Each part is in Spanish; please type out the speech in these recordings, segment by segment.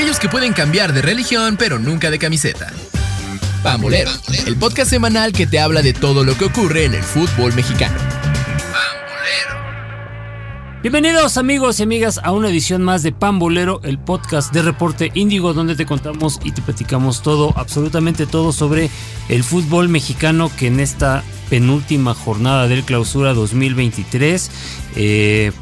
aquellos que pueden cambiar de religión pero nunca de camiseta. Pambolero, el podcast semanal que te habla de todo lo que ocurre en el fútbol mexicano. Bienvenidos amigos y amigas a una edición más de Pambolero, el podcast de Reporte Índigo, donde te contamos y te platicamos todo, absolutamente todo sobre el fútbol mexicano que en esta penúltima jornada del clausura 2023 eh,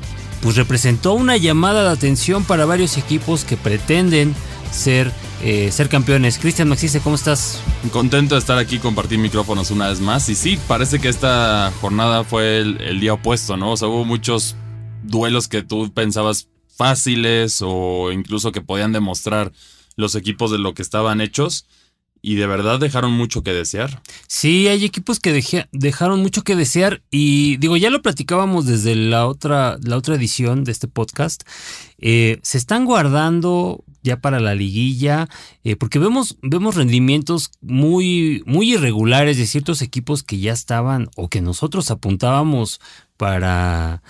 pues representó una llamada de atención para varios equipos que pretenden ser, eh, ser campeones. Cristian Maxice, ¿cómo estás? Contento de estar aquí compartir micrófonos una vez más. Y sí, parece que esta jornada fue el, el día opuesto, ¿no? O sea, hubo muchos duelos que tú pensabas fáciles o incluso que podían demostrar los equipos de lo que estaban hechos y de verdad dejaron mucho que desear. Sí, hay equipos que dejaron mucho que desear y digo, ya lo platicábamos desde la otra, la otra edición de este podcast. Eh, se están guardando ya para la liguilla, eh, porque vemos, vemos rendimientos muy, muy irregulares de ciertos equipos que ya estaban o que nosotros apuntábamos para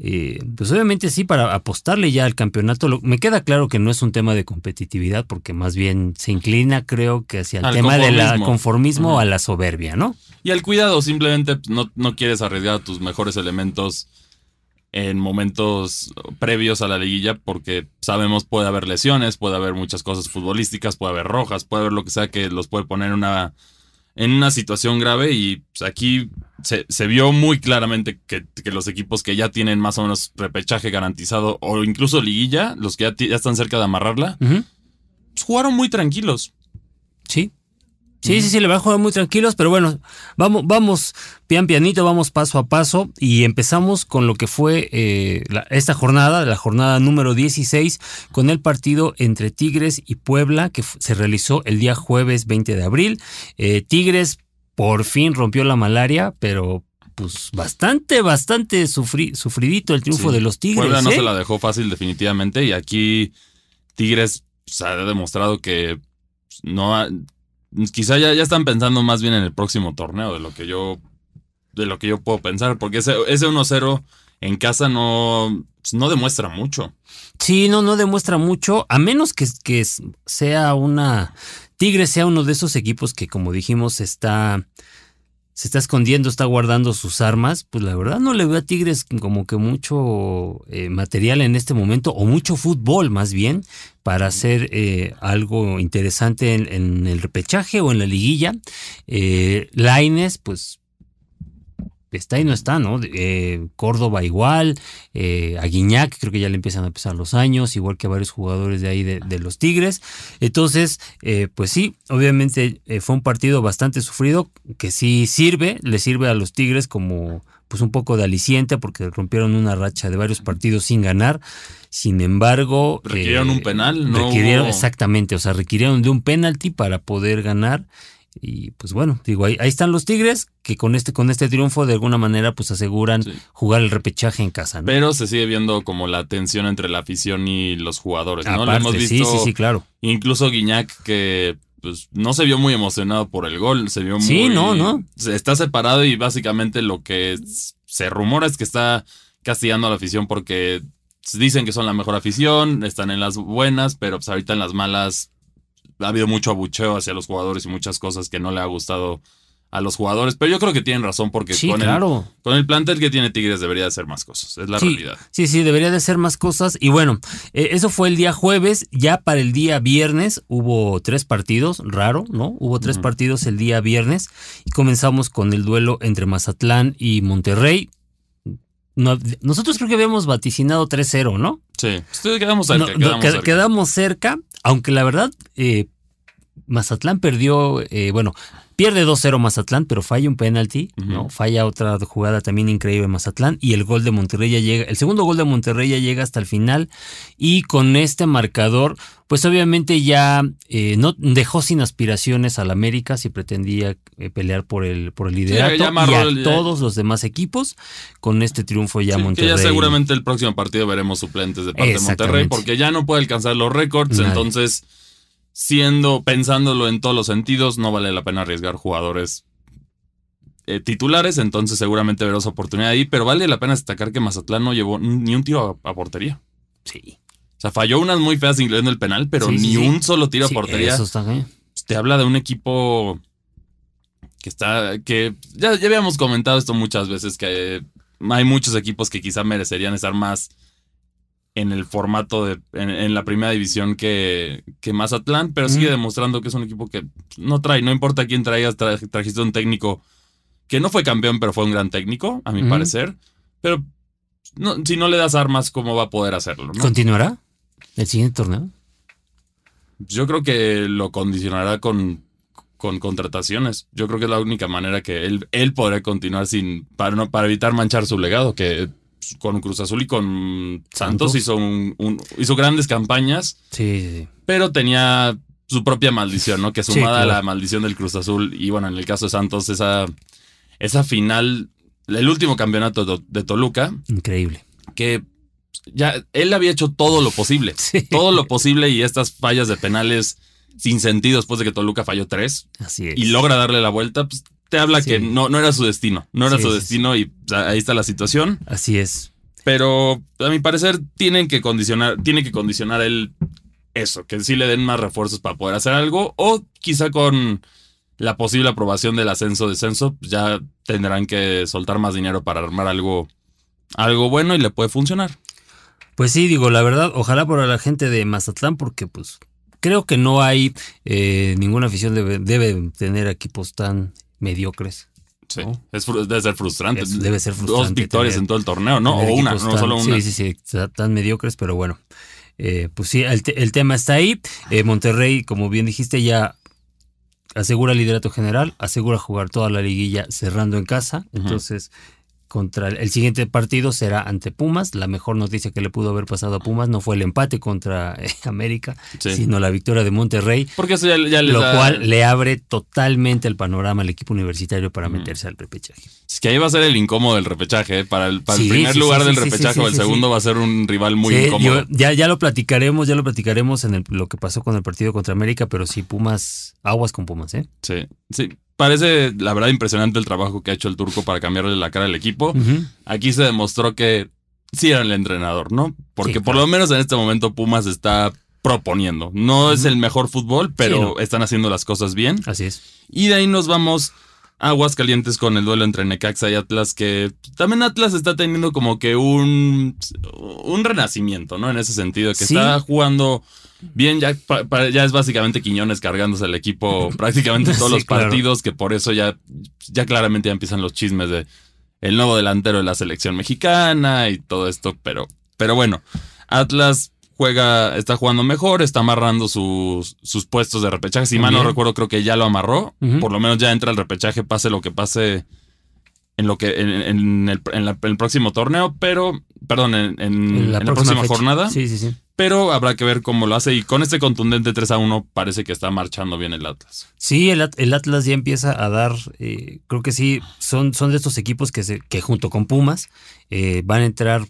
eh, pues obviamente sí, para apostarle ya al campeonato. me queda claro que no es un tema de competitividad, porque más bien se inclina, creo que hacia el tema del conformismo o a la soberbia, ¿no? Y al cuidado, simplemente pues, no, no quieres arriesgar tus mejores elementos en momentos previos a la liguilla, porque sabemos puede haber lesiones, puede haber muchas cosas futbolísticas, puede haber rojas, puede haber lo que sea que los puede poner en una, en una situación grave y pues, aquí se, vio muy claramente que, los equipos que ya tienen más o menos repechaje garantizado o incluso liguilla, los que ya, están cerca de amarrarla, pues, jugaron muy tranquilos. Sí. Sí, sí, sí, le van a jugar muy tranquilos, pero bueno, vamos, vamos pian pianito, vamos paso a paso y empezamos con lo que fue eh, esta jornada, la jornada número 16, con el partido entre Tigres y Puebla que se realizó el día jueves 20 de abril. Eh, Tigres por fin rompió la malaria, pero pues bastante, bastante sufridito el triunfo de los Tigres. Puebla no se ¿eh? la dejó fácil definitivamente y aquí Tigres pues, ha demostrado que pues, no quizá ya, ya están pensando más bien en el próximo torneo de lo que yo de lo que yo puedo pensar porque ese, ese 1-0 en casa no, no demuestra mucho. Sí, no, no demuestra mucho, a menos que, que sea una Tigres sea uno de esos equipos que, como dijimos, está se está escondiendo, está guardando sus armas, pues la verdad no le veo a Tigres como que mucho eh, material en este momento, o mucho fútbol más bien, para hacer eh, algo interesante en, el repechaje o en la liguilla. Eh, Laines, pues está y no está, ¿no? Eh, Córdoba igual, eh, Aguiñac, creo que ya le empiezan a pesar los años, igual que varios jugadores de ahí de, los Tigres. Entonces, eh, pues sí, obviamente eh, fue un partido bastante sufrido, que sí sirve, le sirve a los Tigres como pues un poco de aliciente porque rompieron una racha de varios partidos sin ganar. Sin embargo... Requirieron un penal, ¿no? Requirieron, exactamente, o sea, requirieron de un penalti para poder ganar. Y pues bueno, digo, ahí, ahí, están los Tigres que con este, con este triunfo de alguna manera pues aseguran jugar el repechaje en casa. Pero se sigue viendo como la tensión entre la afición y los jugadores, ¿no? Lo hemos visto. Sí, sí, sí, claro. Incluso Guiñac que pues no se vio muy emocionado por el gol, se vio muy... Sí, no, no. Está separado y básicamente lo que se rumora es que está castigando a la afición porque dicen que son la mejor afición, están en las buenas, pero pues ahorita en las malas ha habido mucho abucheo hacia los jugadores y muchas cosas que no le ha gustado a los jugadores, pero yo creo que tienen razón porque con, el, con el plantel que tiene Tigres debería de hacer más cosas, es la realidad. Sí, sí, debería de hacer más cosas y bueno, eh, eso fue el día jueves, ya para el día viernes hubo tres partidos, raro, ¿no? Hubo tres partidos el día viernes y comenzamos con el duelo entre Mazatlán y Monterrey. nosotros creo que habíamos vaticinado 3-0, ¿no? Sí, quedamos cerca, quedamos, cerca. quedamos cerca. aunque la verdad, eh, Mazatlán perdió, eh, bueno, Pierde 2-0 Mazatlán, pero falla un penalti, ¿no? Falla otra jugada también increíble Mazatlán y el gol de Monterrey ya llega, el segundo gol de Monterrey ya llega hasta el final y con este marcador, pues obviamente ya eh, no dejó sin aspiraciones al América si pretendía eh, pelear por el por el liderato y a todos los demás equipos con este triunfo ya Monterrey. Que ya seguramente el próximo partido veremos suplentes de parte de Monterrey porque ya no puede alcanzar los récords, entonces siendo, pensándolo en todos los sentidos, no vale la pena arriesgar jugadores eh, titulares, entonces seguramente verás oportunidad ahí, pero vale la pena destacar que Mazatlán no llevó ni un tiro a, portería. Sí. O sea, falló unas muy feas incluyendo el penal, pero Sí, ni sí. un solo tiro a portería. Eso está bien. Te habla de un equipo que está. que ya, ya habíamos comentado esto muchas veces, que hay muchos equipos que quizá merecerían estar más en el formato de. en, en la primera división que, que Mazatlán, pero sigue demostrando que es un equipo que no trae, no importa quién traigas, tra- trajiste un técnico que no fue campeón, pero fue un gran técnico, a mi parecer. Pero no, si no le das armas, ¿cómo va a poder hacerlo? no? ¿Continuará el siguiente torneo? Yo creo que lo condicionará con, con contrataciones. Yo creo que es la única manera que él, él podrá continuar sin para, no, para evitar manchar su legado, que con Cruz Azul y con Santos, Santos. hizo, un, un- hizo grandes campañas, Sí, sí, sí. pero tenía su propia maldición, ¿no? Que sumada a la maldición del Cruz Azul y bueno, en el caso de Santos, esa, esa final, el último campeonato de, de Toluca, Increíble. que ya él había hecho todo lo posible todo lo posible y estas fallas de penales sin sentido después de que Toluca falló tres Así es. y logra darle la vuelta, pues te habla Sí. que no, no era su destino, no era Sí, su sí, destino y ahí está la situación. Así es. Pero a mi parecer tienen que condicionar, tiene que condicionar él eso, que sí le den más refuerzos para poder hacer algo o quizá con la posible aprobación del ascenso-descenso pues ya tendrán que soltar más dinero para armar algo, algo bueno y le puede funcionar. Pues sí, digo, la verdad, ojalá por la gente de Mazatlán, porque pues creo que no hay eh, ninguna afición debe, debe tener equipos tan mediocres. Sí, ¿no? es debe ser frustrante. Es- debe ser Dos frustrante victorias tener- en todo el torneo, ¿no? O una, no solo una. Sí, sí, sí, ta- tan mediocres, pero bueno. Eh, pues sí, el, te- el tema está ahí. Eh, Monterrey, como bien dijiste, ya asegura el liderato general, asegura jugar toda la liguilla cerrando en casa. Entonces, contra el, siguiente partido será ante Pumas. La mejor noticia que le pudo haber pasado a Pumas no fue el empate contra eh, América, Sí. sino la victoria de Monterrey. Porque eso ya, ya les Lo da- cual le abre totalmente el panorama al equipo universitario para meterse al repechaje. Es que ahí va a ser el incómodo del repechaje. ¿eh? Para el, para el Sí, primer sí, lugar del repechaje o el segundo va a ser un rival muy incómodo. yo- ya, ya lo platicaremos, ya lo platicaremos en el- lo que pasó con el partido contra América, pero sí, Pumas, aguas con Pumas, ¿eh? Sí, sí. Parece, la verdad, impresionante el trabajo que ha hecho el turco para cambiarle la cara al equipo. Aquí se demostró que sí era el entrenador, ¿no? Porque Sí, por claro. lo menos en este momento Pumas está proponiendo. No es el mejor fútbol, pero Sí, no. están haciendo las cosas bien. Así es. Y de ahí nos vamos a Aguascalientes con el duelo entre Necaxa y Atlas, que también Atlas está teniendo como que un, un renacimiento, ¿no? En ese sentido, que Sí. está jugando bien, ya, ya es básicamente Quiñones cargándose el equipo prácticamente en todos Sí, los claro. partidos, que por eso ya, ya claramente ya empiezan los chismes de el nuevo delantero de la selección mexicana y todo esto, pero, pero bueno, Atlas juega, está jugando mejor, está amarrando sus, sus puestos de repechaje. Si Muy mal no bien. recuerdo, creo que ya lo amarró. Por lo menos ya entra el repechaje, pase lo que pase en lo que en, en el, en la- en el próximo torneo, pero perdón, en, la, próxima, fecha. jornada. Sí, sí, sí. Pero habrá que ver cómo lo hace. Y con este contundente 3 a 1 parece que está marchando bien el Atlas. Sí, el, el Atlas ya empieza a dar, eh, creo que sí, son, son de estos equipos que, se, que junto con Pumas eh, van a entrar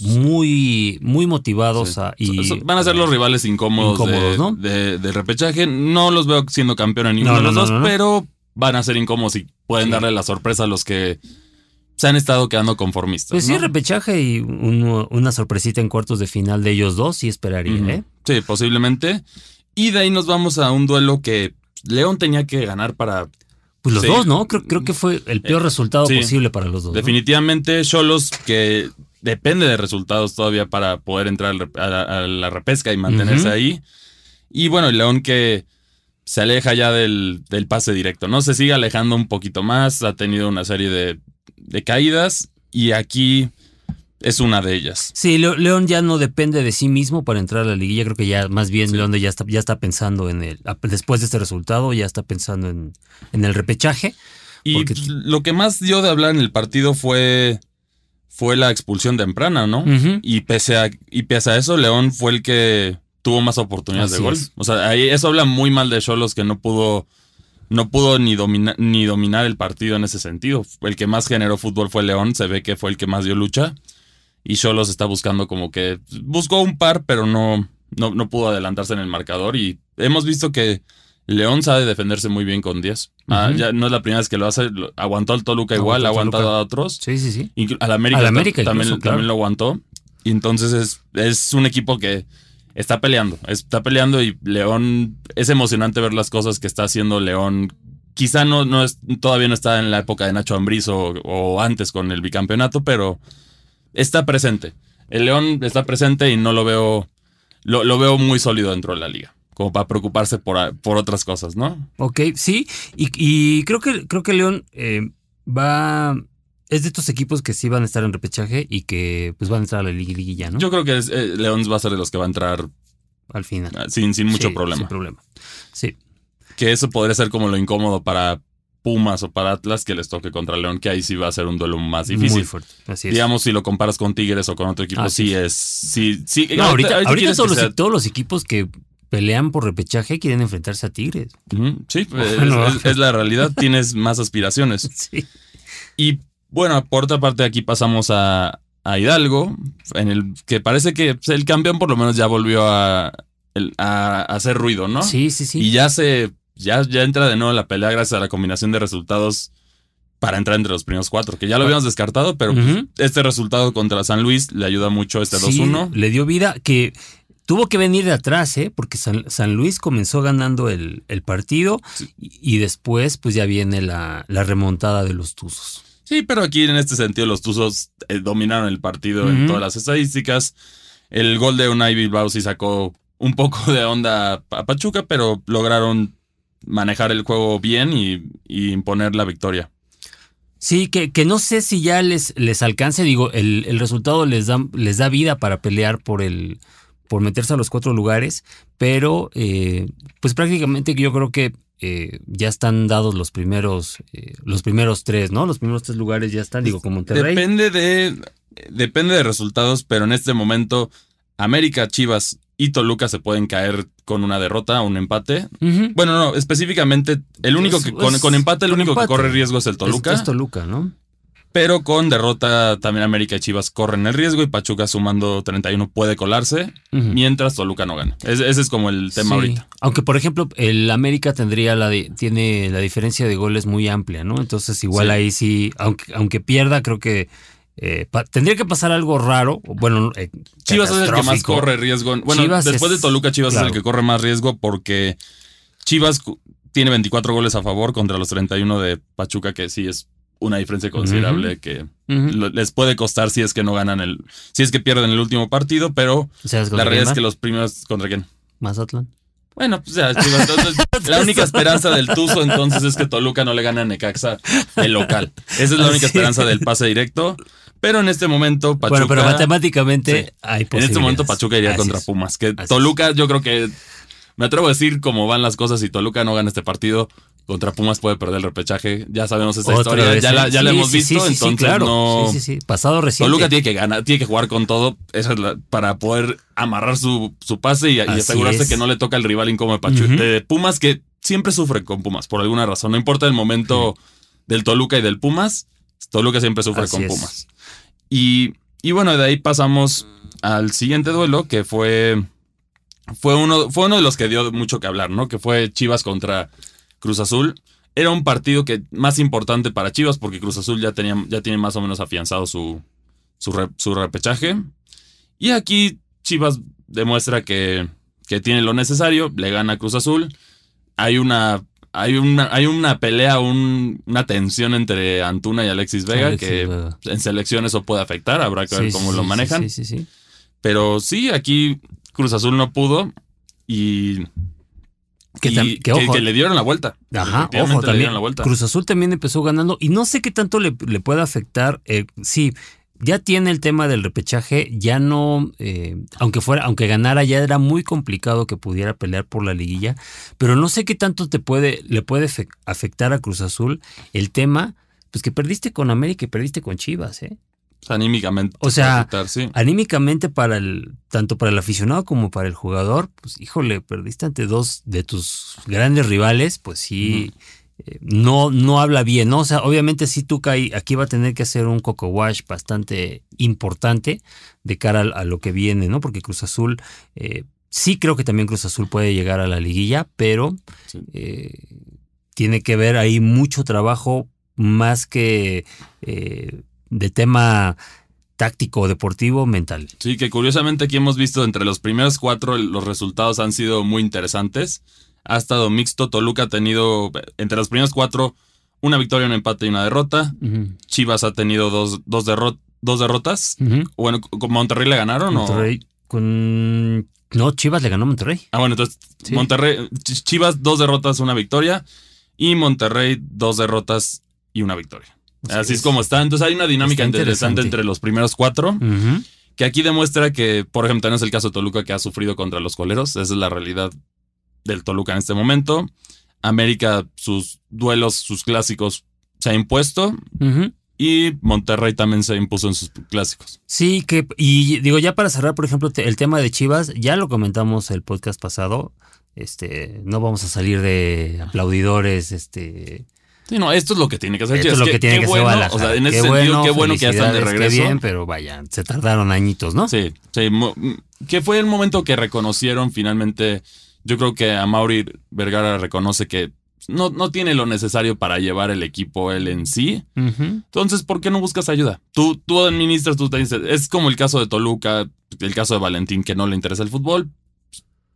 muy, muy motivados Sí. a... Y, Van a ser los rivales incómodos, Incómodos, de, ¿no? de- de repechaje. No los veo siendo campeón en ninguno No, de los dos, pero van a ser incómodos y pueden Sí. darle la sorpresa a los que se han estado quedando conformistas. Pues sí, repechaje y un- una sorpresita en cuartos de final de ellos dos, sí esperaría. ¿eh? Sí, posiblemente. Y de ahí nos vamos a un duelo que León tenía que ganar para Pues los Sí. dos, ¿no? Creo, creo que fue el peor resultado sí. posible para los dos. Definitivamente, Cholos, que depende de resultados todavía para poder entrar a la, a la repesca y mantenerse ahí. Y bueno, León que se aleja ya del, del pase directo, ¿no? Se sigue alejando un poquito más, ha tenido una serie de, de caídas y aquí es una de ellas. Sí, León ya no depende de sí mismo para entrar a la liguilla. Creo que ya más bien Sí. León ya está, ya está pensando en el. Después de este resultado, ya está pensando en, en el repechaje. Y Porque- lo que más dio de hablar en el partido fue, fue la expulsión temprana, ¿no? Y pese a, y pese a eso, León fue el que tuvo más oportunidades Así de gol. es. O sea, ahí eso habla muy mal de Cholos que no pudo, no pudo ni, domina- ni dominar el partido en ese sentido. El que más generó fútbol fue León, se ve que fue el que más dio lucha. Y Cholos está buscando como que buscó un par, pero no, no, no pudo adelantarse en el marcador. Y hemos visto que León sabe defenderse muy bien con 10. Ah, ya no es la primera vez que lo hace. Aguantó al Toluca igual, Aguantó ha aguantado a otros. Sí, sí, sí. Inclu- Al América, Al también, claro. también lo aguantó. Y entonces es, es un equipo que está peleando, está peleando y León, es emocionante ver las cosas que está haciendo León. Quizá no, no es, todavía no está en la época de Nacho Ambriz o, antes con el bicampeonato, pero está presente. El León está presente y no lo veo, lo, veo muy sólido dentro de la liga como para preocuparse por, por, otras cosas, ¿no? Ok, sí, y, y creo que creo que León eh, va es de estos equipos que sí van a estar en repechaje y que pues van a entrar a la liguilla, ¿no? Yo creo que es, eh, León va a ser de los que va a entrar al final. Ah, sin, sin mucho Sí, problema. Sin problema. Sí. Que eso podría ser como lo incómodo para Pumas o para Atlas que les toque contra León, que ahí sí va a ser un duelo más difícil. Muy fuerte. Así es. Digamos, si lo comparas con Tigres o con otro equipo, sí, es. Sí, sí. No, ahorita, todos, los, sea- todos los equipos que pelean por repechaje quieren enfrentarse a Tigres. Sí, Bueno. es, es la realidad. Tienes más aspiraciones. Sí. Y bueno, por otra parte, aquí pasamos a, a Hidalgo, en el que parece que pues, el campeón por lo menos ya volvió a, a- hacer ruido, ¿no? Sí, sí, sí. Y ya se. Ya, ya entra de nuevo la pelea gracias a la combinación de resultados para entrar entre los primeros cuatro, que ya lo habíamos descartado, pero pues, este resultado contra San Luis le ayuda mucho este Sí, 2-1. le dio vida que tuvo que venir de atrás, ¿eh? Porque San, San Luis comenzó ganando el, el partido Sí. y, y después pues ya viene la, la remontada de los Tuzos. Sí, pero aquí en este sentido los Tuzos eh, dominaron el partido en todas las estadísticas. El gol de Unai Bilbao sí sacó un poco de onda a Pachuca, pero lograron manejar el juego bien y, y imponer la victoria. Sí, que, que no sé si ya les, les alcance, digo, el, el resultado les da, les da vida para pelear por el por meterse a los cuatro lugares, pero eh, pues prácticamente yo creo que eh, ya están dados los primeros eh, los primeros tres, ¿no? Los primeros tres lugares ya están, digo, con Monterrey. Depende de, depende de resultados, pero en este momento América, Chivas y Toluca se pueden caer con una derrota o un empate. Bueno, no, específicamente el único Es- que con, es- con empate el único empate. que corre riesgo es el Toluca. Es, es Toluca, ¿no? Pero con derrota también América y Chivas corren el riesgo y Pachuca sumando 31 puede colarse, mientras Toluca no gana. Ese, ese es como el tema Sí. ahorita. Aunque, por ejemplo, el América tendría la de- tiene la diferencia de goles muy amplia, ¿no? Entonces, igual Sí. ahí sí, aunque, aunque pierda, creo que eh, tendría que pasar algo raro. Bueno, eh, Chivas es el que más corre riesgo. Bueno, Chivas después es- de Toluca, Chivas es el que corre más riesgo porque Chivas tiene 24 goles a favor contra los 31 de Pachuca, que sí es una diferencia considerable que les puede costar si es que no ganan el, si es que pierden el último partido, pero ¿Sabes la realidad es que los primeros contra quién. Mazatlán. Bueno, pues ya, Chivas, entonces, la única esperanza del Tuzo entonces es que Toluca no le gane a Necaxa el local. Esa es la única Sí. esperanza del pase directo. Pero en este momento, Pachuca. bueno, pero matemáticamente Sí. hay En este momento, posibilidades. Pachuca iría Así contra es. Pumas. Que Así Toluca, yo creo que. Me atrevo a decir cómo van las cosas. Si Toluca no gana este partido, contra Pumas puede perder el repechaje. Ya sabemos esta Otra historia. vez, ya la, ya la Sí, hemos sí, visto. sí, entonces claro. no. Sí, sí, sí. Pasado reciente. Toluca tiene que ganar, tiene que jugar con todo. Esa es la- para poder amarrar su, su pase y, asegurarse es. que no le toca el rival incómodo de, Pachu- de Pumas, que siempre sufre con Pumas por alguna razón. No importa el momento del Toluca y del Pumas, Toluca siempre sufre Así con es. Pumas. Y, y bueno, de ahí pasamos al siguiente duelo, que fue, fue, uno, fue uno de los que dio mucho que hablar, ¿no? Que fue Chivas contra Cruz Azul. Era un partido que más importante para Chivas porque Cruz Azul ya, tenía, ya tiene más o menos afianzado su, su, re- su repechaje. Y aquí Chivas demuestra que, que tiene lo necesario, le gana a Cruz Azul. Hay una, hay una, hay una pelea, un- una tensión entre Antuna y Alexis Vega Alexis que Vega. en selección eso puede afectar, habrá que ver cómo sí, lo manejan. Sí. Pero sí, aquí Cruz Azul no pudo y, Que, y que, ojo, que le dieron la vuelta. Ajá, ojo, también. dieron la vuelta. Cruz Azul también empezó ganando y no sé qué tanto le, le puede afectar. eh, sí, ya tiene el tema del repechaje, ya no, eh, aunque fuera, aunque ganara, ya era muy complicado que pudiera pelear por la liguilla, pero no sé qué tanto te puede, le puede fe- afectar a Cruz Azul el tema, pues que perdiste con América y perdiste con Chivas, ¿eh? Anímicamente. O sea, sí. Anímicamente para el, tanto para el aficionado como para el jugador, pues híjole, perdiste ante dos de tus grandes rivales, pues sí, eh, no, no habla bien, ¿no? O sea, obviamente sí Tuca aquí va a tener que hacer un coco wash bastante importante de cara a, a lo que viene, ¿no? Porque Cruz Azul, eh, sí creo que también Cruz Azul puede llegar a la liguilla, pero Sí. eh, tiene que ver ahí mucho trabajo más que eh, de tema táctico, deportivo, mental. Sí, que curiosamente aquí hemos visto entre los primeros cuatro los resultados han sido muy interesantes. Ha estado mixto. Toluca ha tenido entre los primeros cuatro una victoria, un empate y una derrota. Chivas ha tenido dos, dos, dos derrotas. Bueno, ¿con Monterrey le ganaron Monterrey con... No, Chivas le ganó a Monterrey. Ah, bueno, entonces Monterrey, Chivas dos derrotas, una victoria. Y Monterrey dos derrotas y una victoria. Así, es. como está. Entonces hay una dinámica interesante. entre los primeros cuatro. Que aquí demuestra que, por ejemplo, no es el caso de Toluca que ha sufrido contra los coleros. Esa es la realidad del Toluca en este momento. América, sus duelos, sus clásicos se ha impuesto. Y Monterrey también se impuso en sus clásicos. Sí, que, y digo, ya para cerrar, por ejemplo, el tema de Chivas, ya lo comentamos el podcast pasado. Este, no vamos a salir de aplaudidores, este Sí, no, esto es lo que tiene que hacer. Esto es lo que tiene que bueno, hacer O sea, en ese sentido, bueno, qué bueno que ya están de regreso. Qué bien, pero vaya, se tardaron añitos, ¿no? Sí, sí. Que fue el momento que reconocieron finalmente. Yo creo que a Mauri Vergara reconoce que no, no tiene lo necesario para llevar el equipo él en sí. Entonces, ¿por qué no buscas ayuda? Tú, tú administras, tú te dices, es como el caso de Toluca, el caso de Valentín, que no le interesa el fútbol.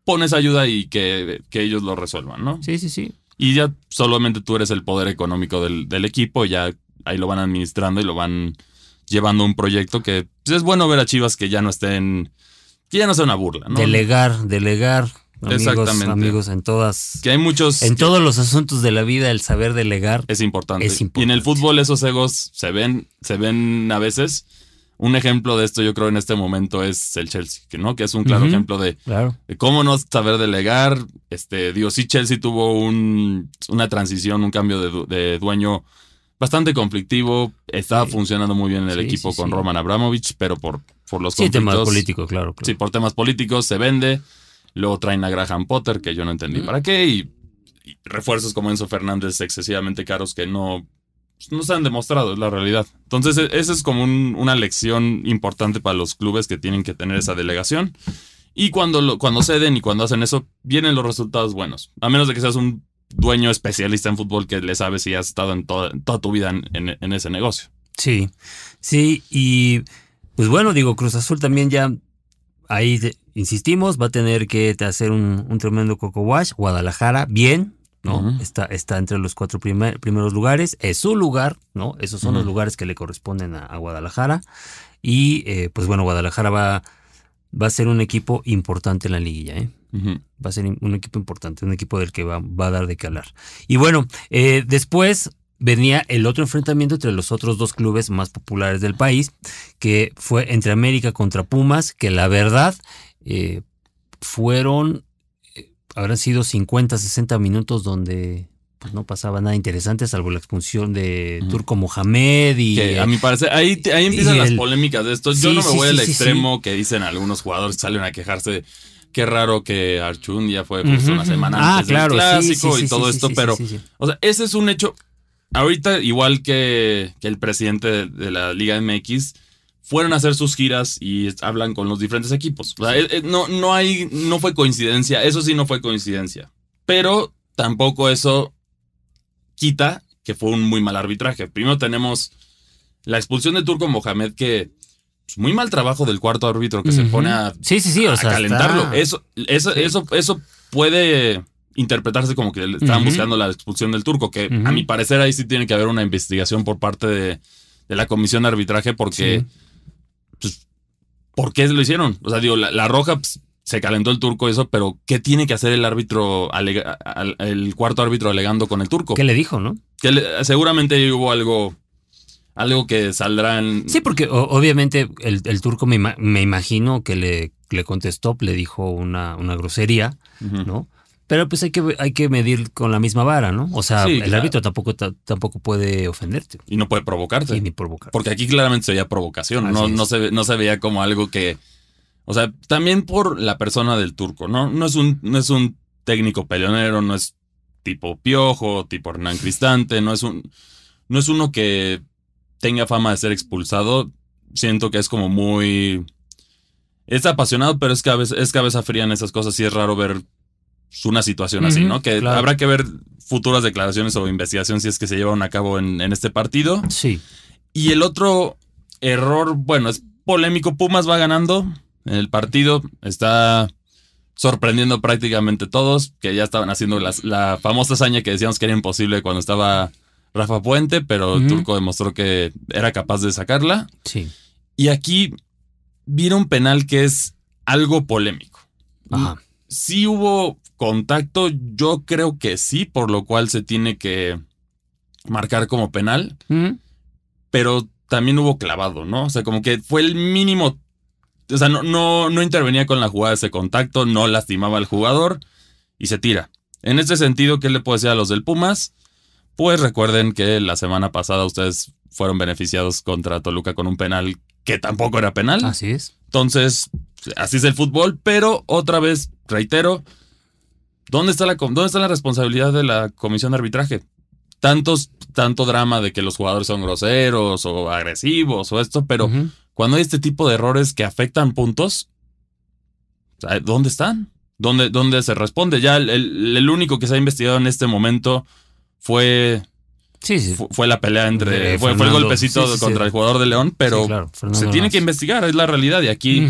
Pones ayuda y que, que ellos lo resuelvan, ¿no? Sí, sí, sí. Y ya solamente tú eres el poder económico del, del equipo, ya ahí lo van administrando y lo van llevando un proyecto que pues, es bueno ver a Chivas que ya no estén, que ya no sea una burla, ¿no? Delegar, delegar. Amigos, Exactamente. amigos, en todas. Que hay muchos. En todos los asuntos de la vida, el saber delegar. Es importante. es importante. Y en el fútbol esos egos se ven, se ven a veces. Un ejemplo de esto, yo creo, en este momento es el Chelsea, que no, que es un claro ejemplo de, cómo no saber delegar. Este, digo, sí, Chelsea tuvo un, una transición, un cambio de, dueño bastante conflictivo. Estaba funcionando muy bien el equipo con Roman Abramovich, pero por, por los conflictos. temas políticos, claro, Sí, por temas políticos se vende. Luego traen a Graham Potter, que yo no entendí para qué, y, y refuerzos como Enzo Fernández excesivamente caros que no pues, no se han demostrado, es la realidad. Entonces, e, esa es como una lección importante para los clubes que tienen que tener esa delegación. Y cuando, cuando ceden y cuando hacen eso, vienen los resultados buenos. A menos de que seas un dueño especialista en fútbol que le sabes si has estado en toda, toda tu vida en, ese negocio. Sí, sí, y pues bueno, digo, Cruz Azul también ya ahí insistimos, va a tener que hacer un, un tremendo coco wash. Guadalajara, bien, ¿no? está, está entre los cuatro primeros lugares, es su lugar, ¿no? Esos son los lugares que le corresponden a, Guadalajara. Y eh, pues bueno, Guadalajara va, va a ser un equipo importante en la liguilla, ¿eh? Va a ser un equipo importante, un equipo del que va, va a dar de qué hablar. Y bueno, eh, después venía el otro enfrentamiento entre los otros dos clubes más populares del país, que fue entre América contra Pumas, que la verdad eh, fueron habrán sido 50, 60 minutos donde pues, no pasaba nada interesante, salvo la expulsión de Turco Mohamed y... Que a mi parecer, ahí, ahí empiezan las polémicas de esto. Yo no me voy al extremo que dicen algunos jugadores salen a quejarse qué raro que Archun ya fue pues, una semana ah, antes del clásico y todo esto, pero, o sea, ese es un hecho. Ahorita, igual que, que el presidente de, la Liga MX, fueron a hacer sus giras y hablan con los diferentes equipos. Eh, eh, no, no hay, no fue coincidencia, eso sí no fue coincidencia. Pero tampoco eso quita que fue un muy mal arbitraje. Primero tenemos la expulsión de Turco Mohamed que pues, muy mal trabajo del cuarto árbitro que se pone a, sí, sí, sí, o sea, calentarlo. Eso, eso, eso, eso puede interpretarse como que estaban buscando la expulsión del turco, que a mi parecer ahí sí tiene que haber una investigación por parte de, la comisión de arbitraje porque pues, ¿por qué lo hicieron? O sea, digo, la, roja pues, se calentó el turco eso, pero ¿qué tiene que hacer el árbitro, el cuarto árbitro alegando con el turco? ¿Qué le dijo, no? Que seguramente hubo algo, algo que saldrá en... Sí, porque obviamente el, turco me, me, imagino que le, le contestó, le dijo una, una grosería, ¿no? Pero pues hay que, hay que medir con la misma vara, ¿no? O sea, el árbitro tampoco, tampoco puede ofenderte. Y no puede provocarte. Sí, ni provocar. Porque aquí claramente se veía provocación, no, no, se, no se veía como algo que... O sea, también por la persona del turco, ¿no? No es un, no es un técnico peleonero, no es tipo Piojo, tipo Hernán Cristante, no es un... No es uno que tenga fama de ser expulsado. Siento que es como muy... Es apasionado, pero es, cabeza, es cabeza fría en esas cosas y es raro ver una situación así, ¿no? Que habrá que ver futuras declaraciones o investigación si es que se llevan a cabo en, este partido. Sí. Y el otro error, bueno, es polémico. Pumas va ganando el partido. Está sorprendiendo prácticamente todos, que ya estaban haciendo la famosa hazaña que decíamos que era imposible cuando estaba Rafa Puente, pero Turco demostró que era capaz de sacarla. Sí. Y aquí viene un penal que es algo polémico. Ajá. Sí hubo contacto, yo creo que sí, por lo cual se tiene que marcar como penal, pero también hubo clavado, ¿no? O sea, como que fue el mínimo, o sea, no, no, no intervenía con la jugada de ese contacto, no lastimaba al jugador y se tira. En este sentido, ¿qué le puedo decir a los del Pumas? Pues recuerden que la semana pasada ustedes fueron beneficiados contra Toluca con un penal que tampoco era penal. Así es. Entonces, así es el fútbol, pero otra vez, reitero, ¿dónde está la, dónde está la responsabilidad de la comisión de arbitraje? Tantos, tanto drama de que los jugadores son groseros o agresivos o esto, pero cuando hay este tipo de errores que afectan puntos, ¿dónde están? ¿Dónde, dónde se responde? Ya el único que se ha investigado en este momento fue Sí, sí. Fue, la pelea entre. fue, el golpecito contra el jugador de León, pero se tiene que investigar, es la realidad. Y aquí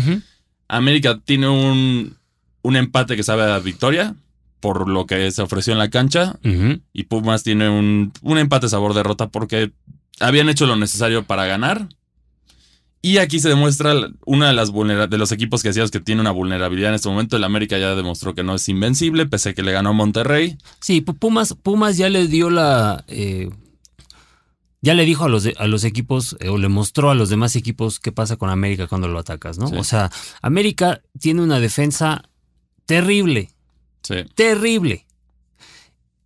América tiene un, un empate que sabe a victoria por lo que se ofreció en la cancha. Y Pumas tiene un, un empate sabor derrota porque habían hecho lo necesario para ganar. Y aquí se demuestra una de las de los equipos que decías que tiene una vulnerabilidad en este momento. El América ya demostró que no es invencible, pese a que le ganó a Monterrey. Sí, Pumas, Pumas ya le dio la. Eh, ya le dijo a los, a los equipos, eh, o le mostró a los demás equipos qué pasa con América cuando lo atacas, ¿no? O sea, América tiene una defensa terrible. Sí. Terrible.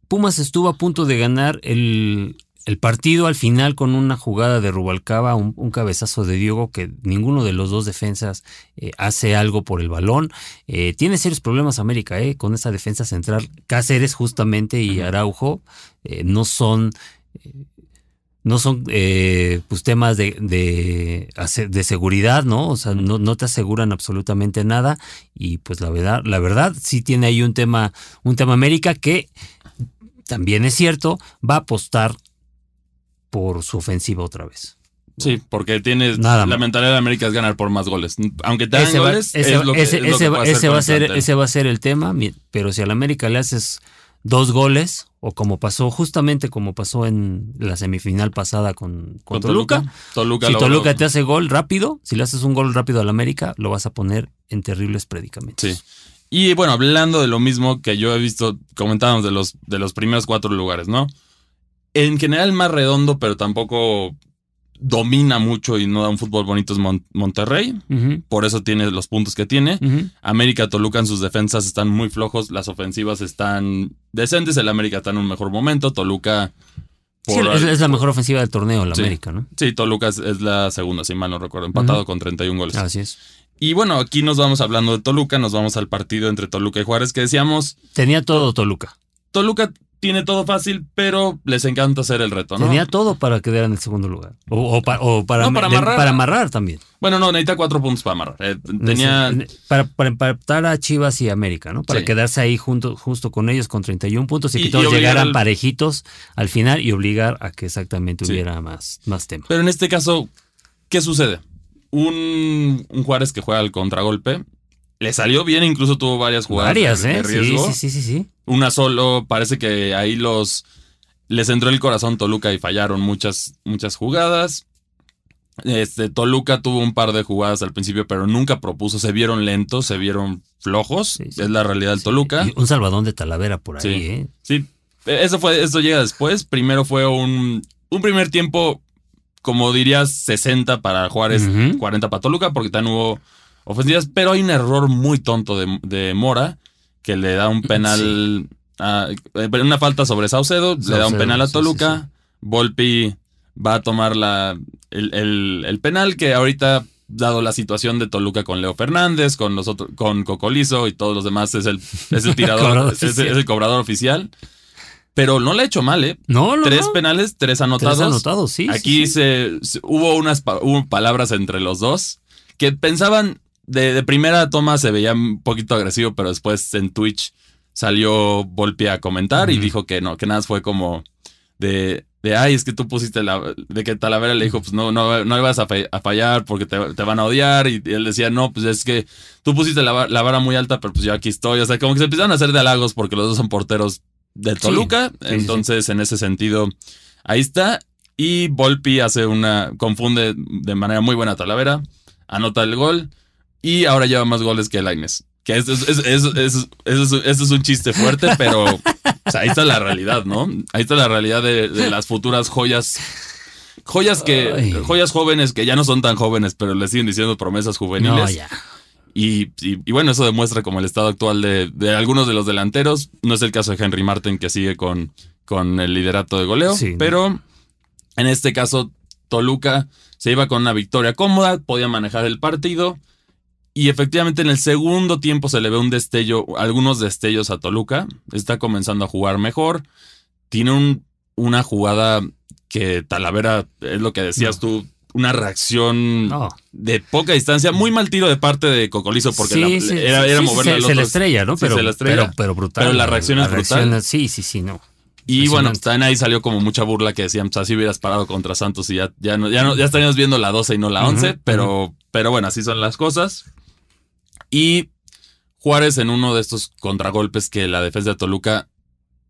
Pumas estuvo a punto de ganar el, el partido al final con una jugada de Rubalcaba, un, cabezazo de Diego que ninguno de los dos defensas eh, hace algo por el balón. Eh, tiene serios problemas América eh, con esa defensa central. Cáceres justamente y Araujo no son... no son pues temas de, de, seguridad, ¿no? O sea, no, no, te aseguran absolutamente nada. Y pues la verdad, la verdad, sí tiene ahí un tema, un tema América que también es cierto, va a apostar por su ofensiva otra vez. Sí, porque tienes la mentalidad de América es ganar por más goles. Aunque te hagan goles, ese, va a ser, ese va a ser el tema. Pero si a la América le haces dos goles, o como pasó, justamente como pasó en la semifinal pasada con, Toluca, si Toluca te hace gol rápido, si le haces un gol rápido a la América, lo vas a poner en terribles predicamentos. Sí. Y bueno, hablando de lo mismo que yo he visto, comentábamos de los, de los primeros cuatro lugares, ¿no? en general más redondo, pero tampoco domina mucho y no da un fútbol bonito es Monterrey. Por eso tiene los puntos que tiene. América Toluca en sus defensas están muy flojos. Las ofensivas están decentes. El América está en un mejor momento. Toluca. es, la mejor ofensiva del torneo, la América, ¿no? Sí, Toluca es, la segunda, si mal no recuerdo. Empatado con 31 goles. Así es. Y bueno, aquí nos vamos hablando de Toluca. Nos vamos al partido entre Toluca y Juárez que decíamos. Tenía todo Toluca. Toluca tiene todo fácil, pero les encanta hacer el reto, ¿no? Tenía todo para quedar en el segundo lugar. O, para, para, amarrar. para, amarrar. también. Bueno, no, necesita cuatro puntos para amarrar. Eh, tenía... Para, para empatar a Chivas y América, ¿no? Para quedarse ahí junto, justo con ellos con 31 puntos y, que todos llegaran parejitos al final y obligar a que exactamente hubiera más, más tema. Pero en este caso, ¿qué sucede? Un, un Juárez que juega al contragolpe le salió bien, incluso tuvo varias jugadas varias, ¿eh? Sí, sí, sí, sí, Una solo, parece que ahí los les entró el corazón Toluca y fallaron muchas muchas jugadas. Este Toluca tuvo un par de jugadas al principio, pero nunca propuso, se vieron lentos, se vieron flojos, es la realidad del Toluca. un salvadón de Talavera por ahí, ¿eh? Sí. Eso fue eso llega después. Primero fue un un primer tiempo como dirías 60 para Juárez, 40 para Toluca porque también hubo ofensivas, pero hay un error muy tonto de, Mora que le da un penal, eh, una falta sobre Saucedo, le da un penal a Toluca, Volpi va a tomar la, el, penal que ahorita dado la situación de Toluca con Leo Fernández, con los con Cocolizo y todos los demás, es el, es el tirador, es, el cobrador oficial. Pero no le ha hecho mal, ¿eh? No, no. Tres penales, tres anotados. Tres anotados, sí. Aquí Se, hubo unas hubo palabras entre los dos que pensaban de, primera toma se veía un poquito agresivo, pero después en Twitch salió Volpi a comentar y dijo que no, que nada fue como de de, ay, es que tú pusiste la, de que Talavera le dijo, pues no, no, no ibas a, fallar porque te, van a odiar. Y, él decía, no, pues es que tú pusiste la, vara muy alta, pero pues yo aquí estoy. O sea, como que se empezaron a hacer de halagos porque los dos son porteros de Toluca. Entonces, en ese sentido, ahí está. Y Volpi hace una, confunde de manera muy buena a Talavera, anota el gol y ahora lleva más goles que Laines. Que eso es, un chiste fuerte, pero ahí está la realidad, ¿no? Ahí está la realidad de, las futuras joyas. Joyas que. Joyas jóvenes que ya no son tan jóvenes, pero le siguen diciendo promesas juveniles. Y, bueno, eso demuestra como el estado actual de, algunos de los delanteros. No es el caso de Henry Martin, que sigue con, con el liderato de goleo. pero en este caso, Toluca se iba con una victoria cómoda, podía manejar el partido. Y efectivamente en el segundo tiempo se le ve un destello, algunos destellos a Toluca. Está comenzando a jugar mejor. Tiene una jugada que Talavera, es lo que decías tú, una reacción de poca distancia. Muy mal tiro de parte de Cocolizo porque era, era moverla se, se le estrella, ¿no? Pero, pero, brutal. Pero la reacción es brutal. sí, sí, sí, no. Y bueno, también ahí salió como mucha burla que decían, pues así hubieras parado contra Santos y ya, ya, no, ya, no, ya estaríamos viendo la 12 y no la 11, pero, pero bueno, así son las cosas. Y Juárez en uno de estos contragolpes que la defensa de Toluca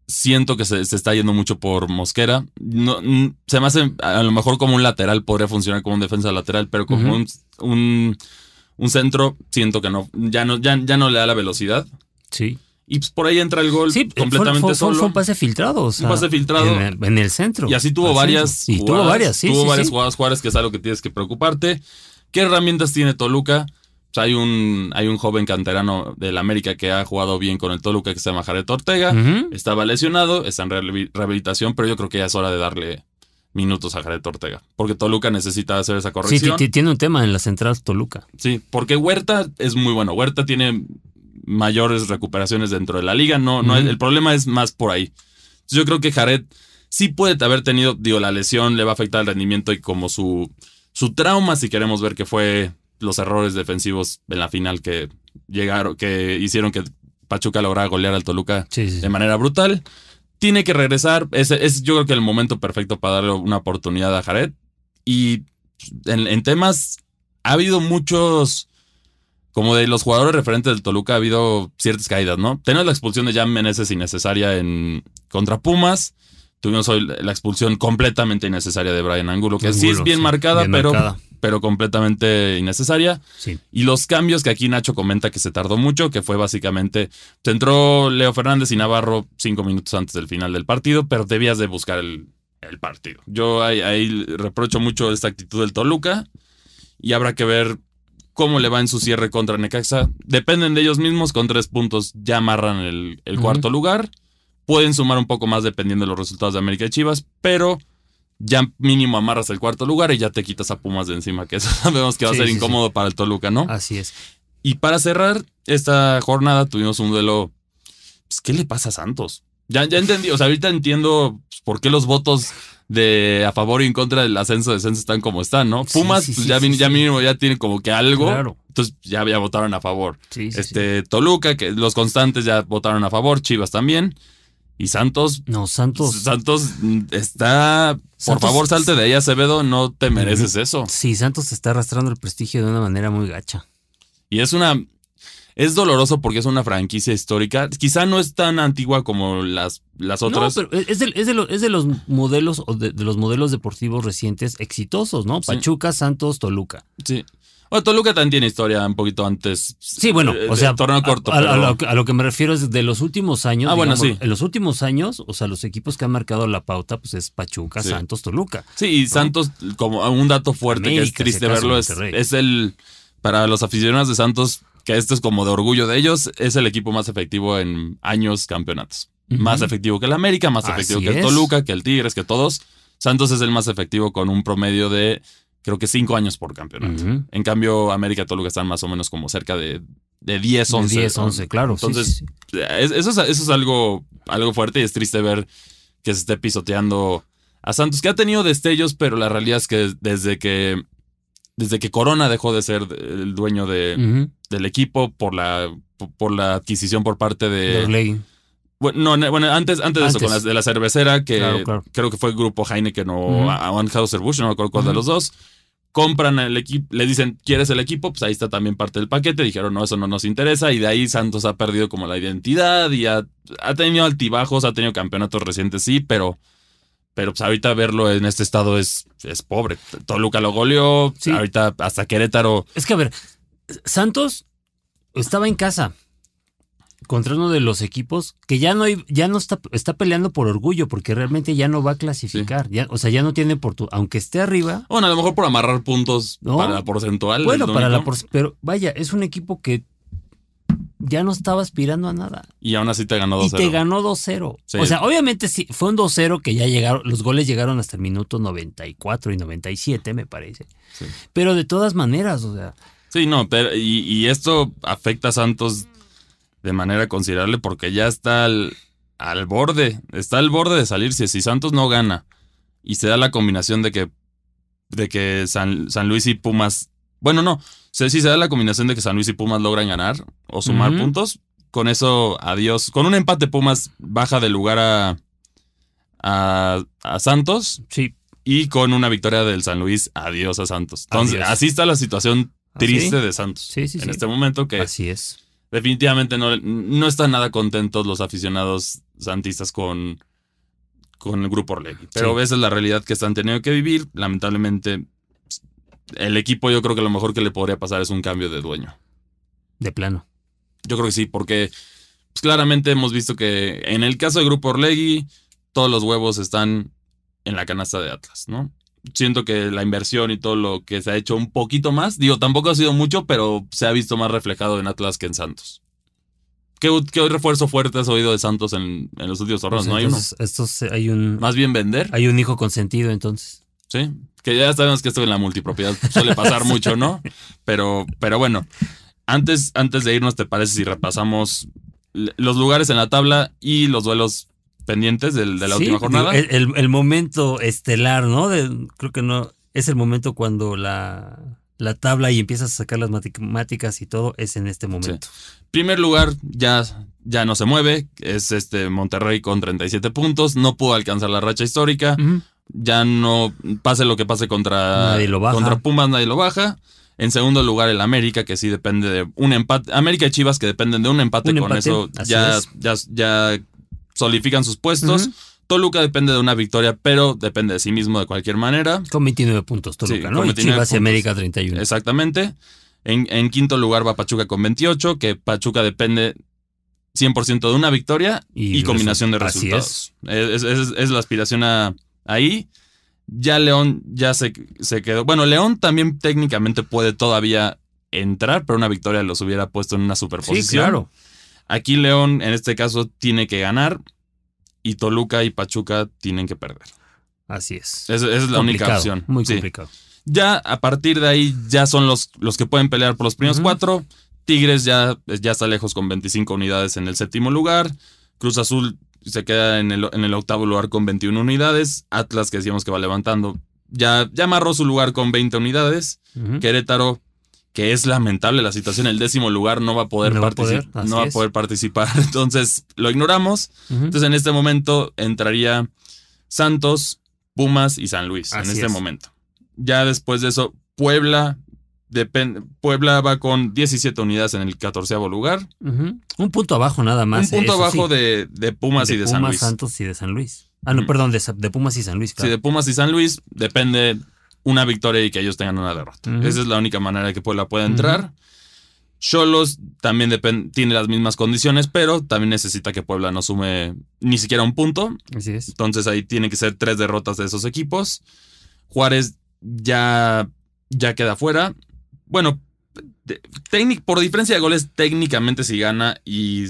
siento que se, está yendo mucho por Mosquera. No, se me hace a lo mejor como un lateral, podría funcionar como un defensa lateral, pero como un, un, centro, siento que no ya, no, ya, ya no le da la velocidad. Sí. Y pues por ahí entra el gol completamente solo. Fue un pase filtrado. O sea, un pase filtrado. En el, centro. Y así tuvo varias. Y tuvo varias, sí. Tuvo varias jugadas Juárez, que es algo que tienes que preocuparte. ¿Qué herramientas tiene Toluca? Hay un, hay un joven canterano del América que ha jugado bien con el Toluca que se llama Jared Ortega. Estaba lesionado, está en rehabilitación, pero yo creo que ya es hora de darle minutos a Jared Ortega. Porque Toluca necesita hacer esa corrección. Sí, tiene un tema en la central Toluca. Sí, porque Huerta es muy bueno. Huerta tiene mayores recuperaciones dentro de la liga. No, no el problema es más por ahí. yo creo que Jared sí puede haber tenido, digo, la lesión le va a afectar el rendimiento y como su, su trauma, si queremos ver que fue los errores defensivos en la final que llegaron, que hicieron que Pachuca lograra golear al Toluca de manera brutal. Tiene que regresar. Es, es, yo creo que el momento perfecto para darle una oportunidad a Jared. Y en, temas, ha habido muchos, como de los jugadores referentes del Toluca, ha habido ciertas caídas, ¿no? Tenemos la expulsión de Jan Meneses innecesaria en contra Pumas. Tuvimos hoy la expulsión completamente innecesaria de Brian Angulo, que sí es bien marcada, pero pero completamente innecesaria. Sí. Y los cambios que aquí Nacho comenta que se tardó mucho, que fue básicamente, se entró Leo Fernández y Navarro cinco minutos antes del final del partido, pero debías de buscar el, partido. Yo ahí, reprocho mucho esta actitud del Toluca y habrá que ver cómo le va en su cierre contra Necaxa. Dependen de ellos mismos, con tres puntos ya amarran el, cuarto lugar. Pueden sumar un poco más dependiendo de los resultados de América y Chivas, pero ya mínimo amarras el cuarto lugar y ya te quitas a Pumas de encima, que eso sabemos que va a ser incómodo para el Toluca, ¿no? Así es. Y para cerrar esta jornada tuvimos un duelo. Pues, ¿Qué le pasa a Santos? Ya, ya entendí, o sea, ahorita entiendo pues, por qué los votos de a favor y en contra del ascenso de descenso están como están, ¿no? Pumas, pues ya, ya mínimo ya tiene como que algo. Claro. Entonces ya, ya votaron a favor. este, Toluca, que los constantes ya votaron a favor, Chivas también. Y Santos. No, Santos. Santos está. por favor, salte de ahí, Acevedo. No te mereces eso. Sí, Santos está arrastrando el prestigio de una manera muy gacha. Y es una. Es doloroso porque es una franquicia histórica. Quizá no es tan antigua como las, las otras. No, pero es de, es de, los modelos o de, los modelos deportivos recientes exitosos, ¿no? Pachuca, Santos, Toluca. Sí. Bueno, Toluca también tiene historia un poquito antes. Sí, bueno, o sea, torneo corto. A, lo, que me refiero es de los últimos años. Ah, bueno, sí. En los últimos años, o sea, los equipos que han marcado la pauta, pues es Pachuca, Santos, Toluca. Sí, y Santos, como un dato fuerte que es triste verlo, es, es el, para los aficionados de Santos, que esto es como de orgullo de ellos, es el equipo más efectivo en años campeonatos. Más efectivo que el América, más efectivo que el Toluca, que el Tigres, que todos. Santos es el más efectivo con un promedio de creo que cinco años por campeonato. En cambio, América y Toluca están más o menos como cerca de, de 10, 11. 10, 11, claro. Entonces, Eso, es, eso es algo, algo fuerte y es triste ver que se esté pisoteando a Santos, que ha tenido destellos, pero la realidad es que desde que, desde que Corona dejó de ser el dueño de, del equipo por la, por la adquisición por parte de... Bueno, no, bueno, antes, antes de eso, con la, de la cervecera, que Claro, claro. creo que fue el grupo Heineken o Ujú. Anheuser-Busch, no me acuerdo cuál de los dos. Compran el equipo, le dicen, ¿quieres el equipo? Pues ahí está también parte del paquete. Dijeron, no, eso no nos interesa. Y de ahí Santos ha perdido como la identidad y ha, ha tenido altibajos, ha tenido campeonatos recientes, sí, pero, pero pues ahorita verlo en este estado es, es pobre. Toluca lo goleó, Sí. ahorita hasta Querétaro. Es que a ver, Santos estaba en casa contra uno de los equipos que ya no ya no está, está peleando por orgullo porque realmente ya no va a clasificar. Ya, o sea, ya no tiene por tu, aunque esté arriba. Bueno, a lo mejor por amarrar puntos No. para la porcentual. Bueno, para la por- pero vaya, es un equipo que ya no estaba aspirando a nada. Y aún así te ganó 2-0. Y te ganó 2-0. Sí. O sea, obviamente sí, fue un 2-0 que ya llegaron, los goles llegaron hasta el minuto 94 y 97, me parece. Sí. Pero de todas maneras, o sea, Sí, no, pero y, y esto afecta a Santos de manera considerable porque ya está al, al borde, está al borde de salirse. Si Santos no gana y se da la combinación de que, de que San, San Luis y Pumas, bueno, no, si si se da la combinación de que San Luis y Pumas logran ganar o sumar puntos, con eso, adiós. Con un empate Pumas baja de lugar a, a, a Santos sí. y con una victoria del San Luis, adiós a Santos. Entonces, Adiós. así está la situación ¿Ah, triste de Santos. Sí, sí, en este momento que Así es. Definitivamente no, no están nada contentos los aficionados santistas con, con el grupo Orlegui. Pero Sí. esa es la realidad que están teniendo que vivir. Lamentablemente, el equipo yo creo que lo mejor que le podría pasar es un cambio de dueño. De plano. Yo creo que sí, porque pues, claramente hemos visto que en el caso del grupo Orlegui, todos los huevos están en la canasta de Atlas, ¿no? Siento que la inversión y todo lo que se ha hecho un poquito más, digo, tampoco ha sido mucho, pero se ha visto más reflejado en Atlas que en Santos. ¿Qué, qué refuerzo fuerte has oído de Santos en, en los últimos torneos? Pues no hay entonces, estos, hay un uno. Más bien vender, hay un hijo consentido entonces. ¿sí? Que ya sabemos que esto en la multipropiedad suele pasar mucho, ¿no? Pero, pero bueno, antes, antes de irnos, ¿te parece si repasamos los lugares en la tabla y los duelos pendientes del- de la Sí, última jornada? El, el- el momento estelar, ¿no? De- creo que no. Es el momento cuando la, la tabla y empiezas a sacar las matemáticas y todo, es en este momento. Primer lugar ya, ya no se mueve, es este Monterrey con 37 puntos, no pudo alcanzar la racha histórica, ya no pase lo que pase contra, Nadie lo baja. contra Pumas, nadie lo baja. En segundo lugar, el América, que sí depende de un empate. América y Chivas, que dependen de un empate. Un con empate, eso ya, es. ya, ya solidifican sus puestos. Toluca depende de una victoria, pero depende de sí mismo de cualquier manera. Con 29 puntos, Toluca, Sí, ¿no? con Y 29 Chivas y. América 31. Exactamente. En, en quinto lugar va Pachuca con 28, que Pachuca depende 100% de una victoria y, Y combinación de resultados. Es, es- es la aspiración a, ahí. Ya León ya se, se quedó. Bueno, León también técnicamente puede todavía entrar, pero una victoria los hubiera puesto en una Sí, superposición. claro. Aquí León, en este caso, tiene que ganar y Toluca y Pachuca tienen que perder. Así es. Esa, esa es la única opción. Muy Sí. complicado. Ya a partir de ahí ya son los, los que pueden pelear por los primeros cuatro. Tigres ya, ya está lejos con 25 unidades en el séptimo lugar. Cruz Azul se queda en el, en el octavo lugar con 21 unidades. Atlas, que decíamos que va levantando, ya, ya amarró su lugar con 20 unidades. Querétaro, que es lamentable la situación, el décimo lugar no va a poder, No va a partici- poder, no va a poder participar. Entonces lo ignoramos. Entonces en este momento entraría Santos, Pumas y San Luis en este es. momento. Ya después de eso, Puebla, Puebla va con 17 unidades en el 14 lugar. Un punto abajo nada más. un punto eso abajo sí. de, de Pumas y de San Luis. Santos y de San Luis. Ah, no, perdón, de, de Pumas y San Luis, claro. de Pumas y San Luis depende una victoria y que ellos tengan una derrota. Esa es la única manera que Puebla pueda entrar. Cholos también tiene las mismas condiciones, pero también necesita que Puebla no sume ni siquiera un punto. Así es. Entonces ahí tienen que ser tres derrotas de esos equipos. Juárez ya, ya queda fuera. Bueno, técnic- por diferencia de goles, técnicamente si gana y,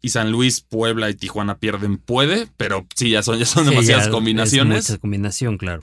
y San Luis, Puebla y Tijuana pierden, puede, pero sí, ya son, ya son Sí, demasiadas es combinaciones. mucha combinación, claro.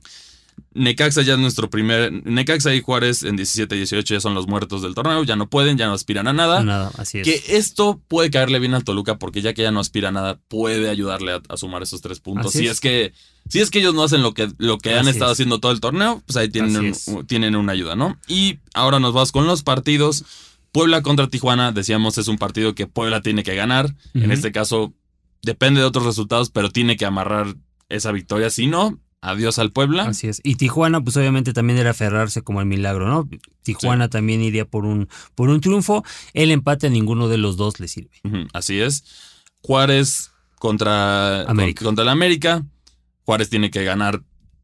Necaxa ya es nuestro primer. Necaxa y Juárez en 17 y 18 ya son los muertos del torneo, ya no pueden, ya no aspiran a nada. Nada, así es. Que esto puede caerle bien al Toluca porque ya que ya no aspira a nada, puede ayudarle a, a sumar esos tres puntos. Así Si es. es. que si es que ellos no hacen lo que, lo que han estado es. haciendo todo el torneo, pues ahí tienen, un- tienen una ayuda, ¿no? Y ahora nos vamos con los partidos. Puebla contra Tijuana, decíamos, es un partido que Puebla tiene que ganar. En este caso, depende de otros resultados, pero tiene que amarrar esa victoria. Si no, adiós al Puebla. Así es. Y Tijuana, pues obviamente también era aferrarse como el milagro, ¿no? Tijuana también iría por un, por un triunfo. El empate a ninguno de los dos le sirve. Así es. Juárez contra, América. contra el América. Juárez tiene que ganar.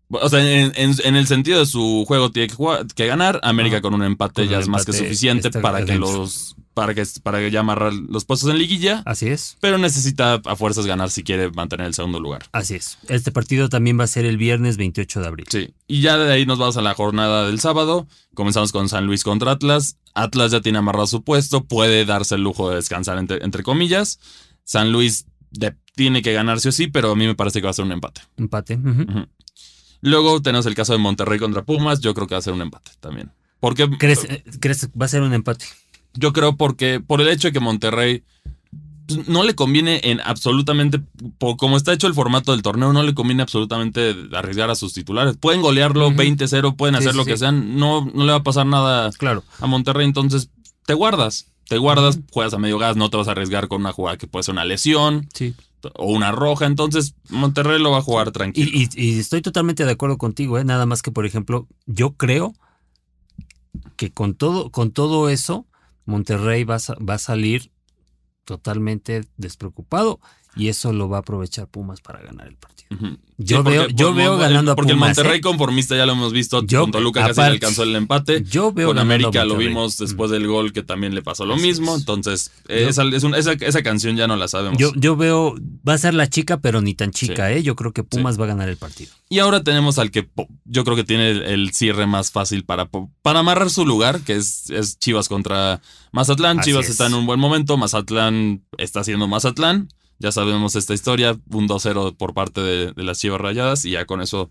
O sea, en, en- en el sentido de su juego tiene que, jugar- que ganar. América con un empate Con ya es más que suficiente para que los. Para que, para que ya amarrar los puestos en liguilla. Así es. Pero necesita a fuerzas ganar si quiere mantener el segundo lugar. Así es. Este partido también va a ser el viernes 28 de abril. Sí. Y ya de ahí nos vamos a la jornada del sábado. Comenzamos con San Luis contra Atlas. Atlas ya tiene amarrado su puesto. Puede darse el lujo de descansar entre, entre comillas. San Luis de- tiene que ganar sí o sí, pero a mí me parece que va a ser un empate. Empate. Luego tenemos el caso de Monterrey contra Pumas. Yo creo que va a ser un empate también. Porque ¿Crees, eh, ¿Crees que va a ser un empate? Yo creo porque por el hecho de que Monterrey pues, no le conviene en absolutamente, por como está hecho el formato del torneo, no le conviene absolutamente arriesgar a sus titulares. Pueden golearlo Ujú. 20-0, pueden Sí, hacer lo sí. que sean, no, no le va a pasar nada Claro. a Monterrey, entonces te guardas. Te guardas, juegas a medio gas, no te vas a arriesgar con una jugada que puede ser una lesión Sí. o una roja, entonces Monterrey lo va a jugar Y, tranquilo. y- y estoy totalmente de acuerdo contigo, ¿eh? Nada más que, por ejemplo, yo creo que con todo, con todo eso, Monterrey va a, salir totalmente despreocupado y eso lo va a aprovechar Pumas para ganar el partido. Yo porque- veo- yo por- veo el- ganando a Porque el Pumas, Monterrey ¿eh? conformista ya lo hemos visto, Yo- con Toluca casi le aparte- alcanzó el empate. Yo veo con América lo vimos después del gol que también le pasó lo Así mismo. es. Entonces, esa, es esa, esa canción ya no la sabemos. Yo, yo veo, va a ser la chica, pero ni tan chica, ¿eh? Yo creo que Pumas va a ganar el partido. Y ahora tenemos al que yo creo que tiene el, el cierre más fácil para, para amarrar su lugar, que es, es Chivas contra Mazatlán. Así Chivas es. está en un buen momento, Mazatlán está haciendo Mazatlán. Ya sabemos esta historia, un 2-0 por parte de, de las Chivas Rayadas y ya con eso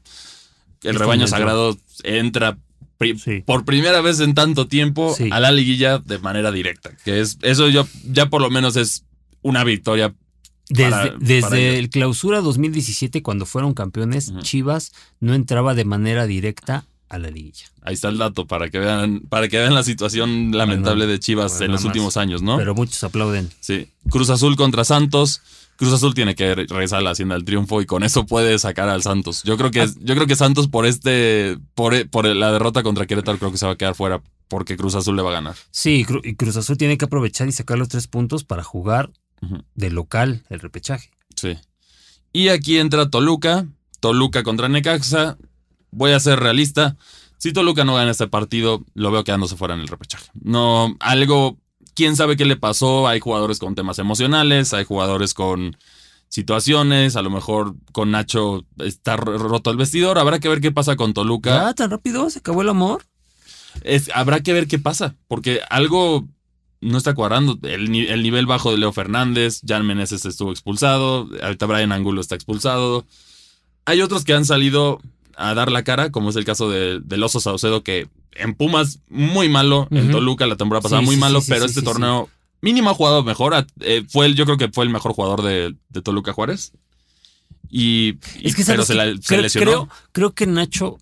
el rebaño sagrado entra pri- Sí. por primera vez en tanto tiempo Sí. a la liguilla de manera directa. Que es eso yo, ya por lo menos es una victoria. Desde, Para- desde para el clausura 2017, cuando fueron campeones. Chivas no entraba de manera directa a la liguilla. Ahí está el dato para que vean, para que vean la situación lamentable de Chivas bueno, en los más. últimos años, ¿no? Pero muchos aplauden. Sí. Cruz Azul contra Santos. Cruz Azul tiene que re- regresar a la hacienda del triunfo y con eso puede sacar al Santos. Yo creo que, yo creo que Santos por este, por, e- por la derrota contra Querétaro creo que se va a quedar fuera porque Cruz Azul le va a ganar. Sí, y Cruz Azul tiene que aprovechar y sacar los tres puntos para jugar de local el repechaje. Sí. Y aquí entra Toluca. Toluca contra Necaxa. Voy a ser realista. Si Toluca no gana este partido, lo veo quedándose fuera en el repechaje. No, algo. Quién sabe qué le pasó. Hay jugadores con temas emocionales, hay jugadores con situaciones. A lo mejor con Nacho está ro- roto el vestidor. Habrá que ver qué pasa con Toluca. ¿Ya tan rápido? ¿Se acabó el amor? Es- habrá que ver qué pasa, porque algo no está cuadrando. El nivel bajo de Leo Fernández, Jan Meneses estuvo expulsado, ahorita Brian Angulo está expulsado. Hay otros que han salido a dar la cara, como es el caso de, del Oso Saucedo, que en Pumas muy malo, en. Toluca la temporada pasada Sí, muy sí, malo, sí, pero este torneo mínimo ha jugado mejor. eh, fue el, yo creo que fue el mejor jugador de, de Toluca Juárez. Y, y- Es que pero ¿sabes se, la- se creo, lesionó. creo, creo que Nacho.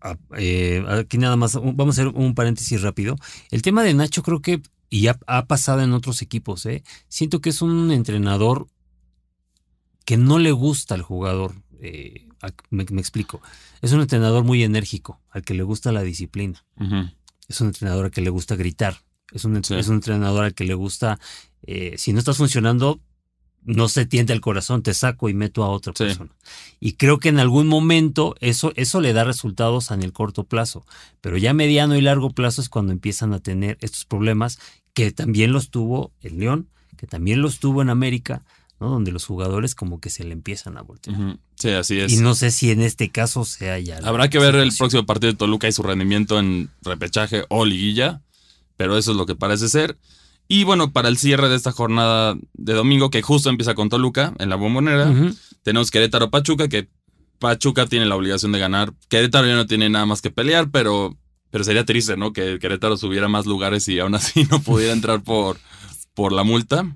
ah, eh, aquí nada más, vamos a hacer un paréntesis rápido. El tema de Nacho creo que, y ha, ha pasado en otros equipos, ¿eh? siento que es un entrenador que no le gusta al jugador. eh, me, me explico. Es un entrenador muy enérgico, al que le gusta la disciplina. Es un entrenador al que le gusta gritar. Es un, Sí. es un entrenador al que le gusta, eh, si no estás funcionando, no se tiende el corazón, te saco y meto a otra Sí. persona. Y creo que en algún momento eso, eso le da resultados en el corto plazo. Pero ya mediano y largo plazo es cuando empiezan a tener estos problemas que también los tuvo el León, que también los tuvo en América, ¿no? donde los jugadores como que se le empiezan a voltear. Sí, así es. Y no sé si en este caso sea ya. Habrá que ver el próximo partido de Toluca y su rendimiento en repechaje o liguilla, pero eso es lo que parece ser. Y bueno, para el cierre de esta jornada de domingo, que justo empieza con Toluca en la bombonera, tenemos Querétaro Pachuca, que Pachuca tiene la obligación de ganar. Querétaro ya no tiene nada más que pelear, pero, pero sería triste, ¿no? Que Querétaro subiera más lugares y aún así no pudiera entrar por, por la multa.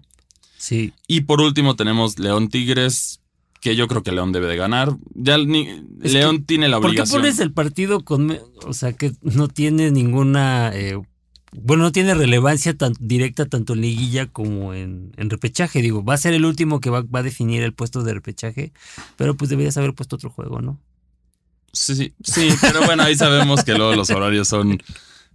Sí, Y por último tenemos León Tigres, que yo creo que León debe de ganar. Ya ni- León tiene la ¿Por qué obligación. pones el partido con, o sea, que no tiene ninguna, eh, bueno, no tiene relevancia tan directa tanto en liguilla como en, en repechaje. Digo, va a ser el último que va, va, a definir el puesto de repechaje, pero pues deberías haber puesto otro juego, ¿no? Sí, sí, sí, pero bueno, ahí sabemos que luego los horarios son,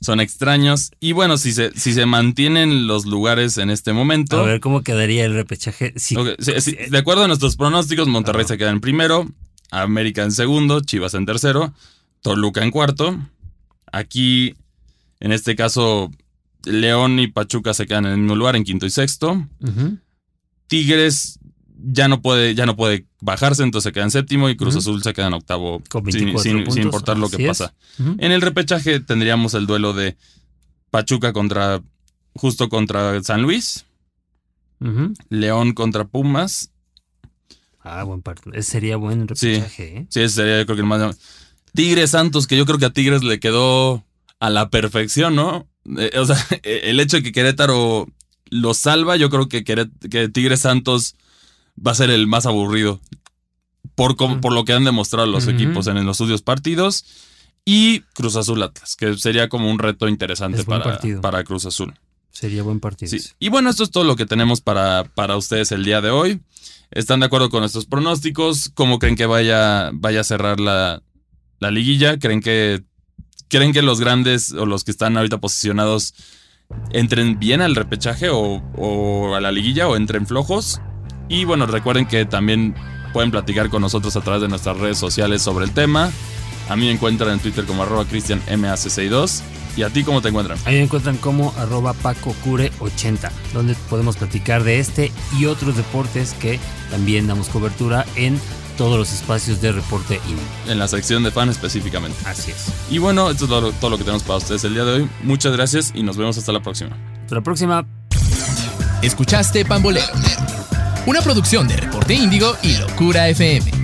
son extraños. Y bueno, si se, si se mantienen los lugares en este momento. A ver cómo quedaría el repechaje. Sí. Okay, sí, sí de acuerdo a nuestros pronósticos, Monterrey se queda en primero, América en segundo, Chivas en tercero, Toluca en cuarto. Aquí, en este caso, León y Pachuca se quedan en el mismo lugar, en quinto y sexto. Uh -huh. Tigres ya no puede, ya no puede bajarse, entonces se queda en séptimo y Cruz uh -huh. Azul se queda en octavo sin, sin, sin, importar lo que pasa. Uh -huh. En el repechaje tendríamos el duelo de Pachuca contra justo contra San Luis, Uh -huh. León contra Pumas. Ah, buen partido. Ese sería buen repechaje, ¿eh? Sí, ese sería yo creo que el más Tigres Santos, que yo creo que a Tigres le quedó a la perfección, ¿no? Eh, o sea, el hecho de que Querétaro lo salva, yo creo que, Queret que Tigres Santos va a ser el más aburrido. Por, por lo que han demostrado los equipos en los estudios partidos. Y Cruz Azul Atlas, que sería como un reto interesante para, para Cruz Azul. Sería buen partido. Sí. Y bueno, esto es todo lo que tenemos para, para ustedes el día de hoy. ¿Están de acuerdo con nuestros pronósticos? ¿Cómo creen que vaya, vaya a cerrar la, la liguilla? ¿Creen que, ¿Creen que los grandes o los que están ahorita posicionados entren bien al repechaje o, o a la liguilla o entren flojos? Y bueno, recuerden que también pueden platicar con nosotros a través de nuestras redes sociales sobre el tema. A mí me encuentran en Twitter como arroba cristianmac62. ¿Y a ti cómo te encuentran? Ahí me encuentran como arroba pacocure80, donde podemos platicar de este y otros deportes que también damos cobertura en todos los espacios de reporte INE. En la sección de fan específicamente. Así es. Y bueno, esto es todo, todo lo que tenemos para ustedes el día de hoy. Muchas gracias y nos vemos hasta la próxima. Hasta la próxima. Escuchaste Pambolero, una producción de Reporte Índigo y Locura FM.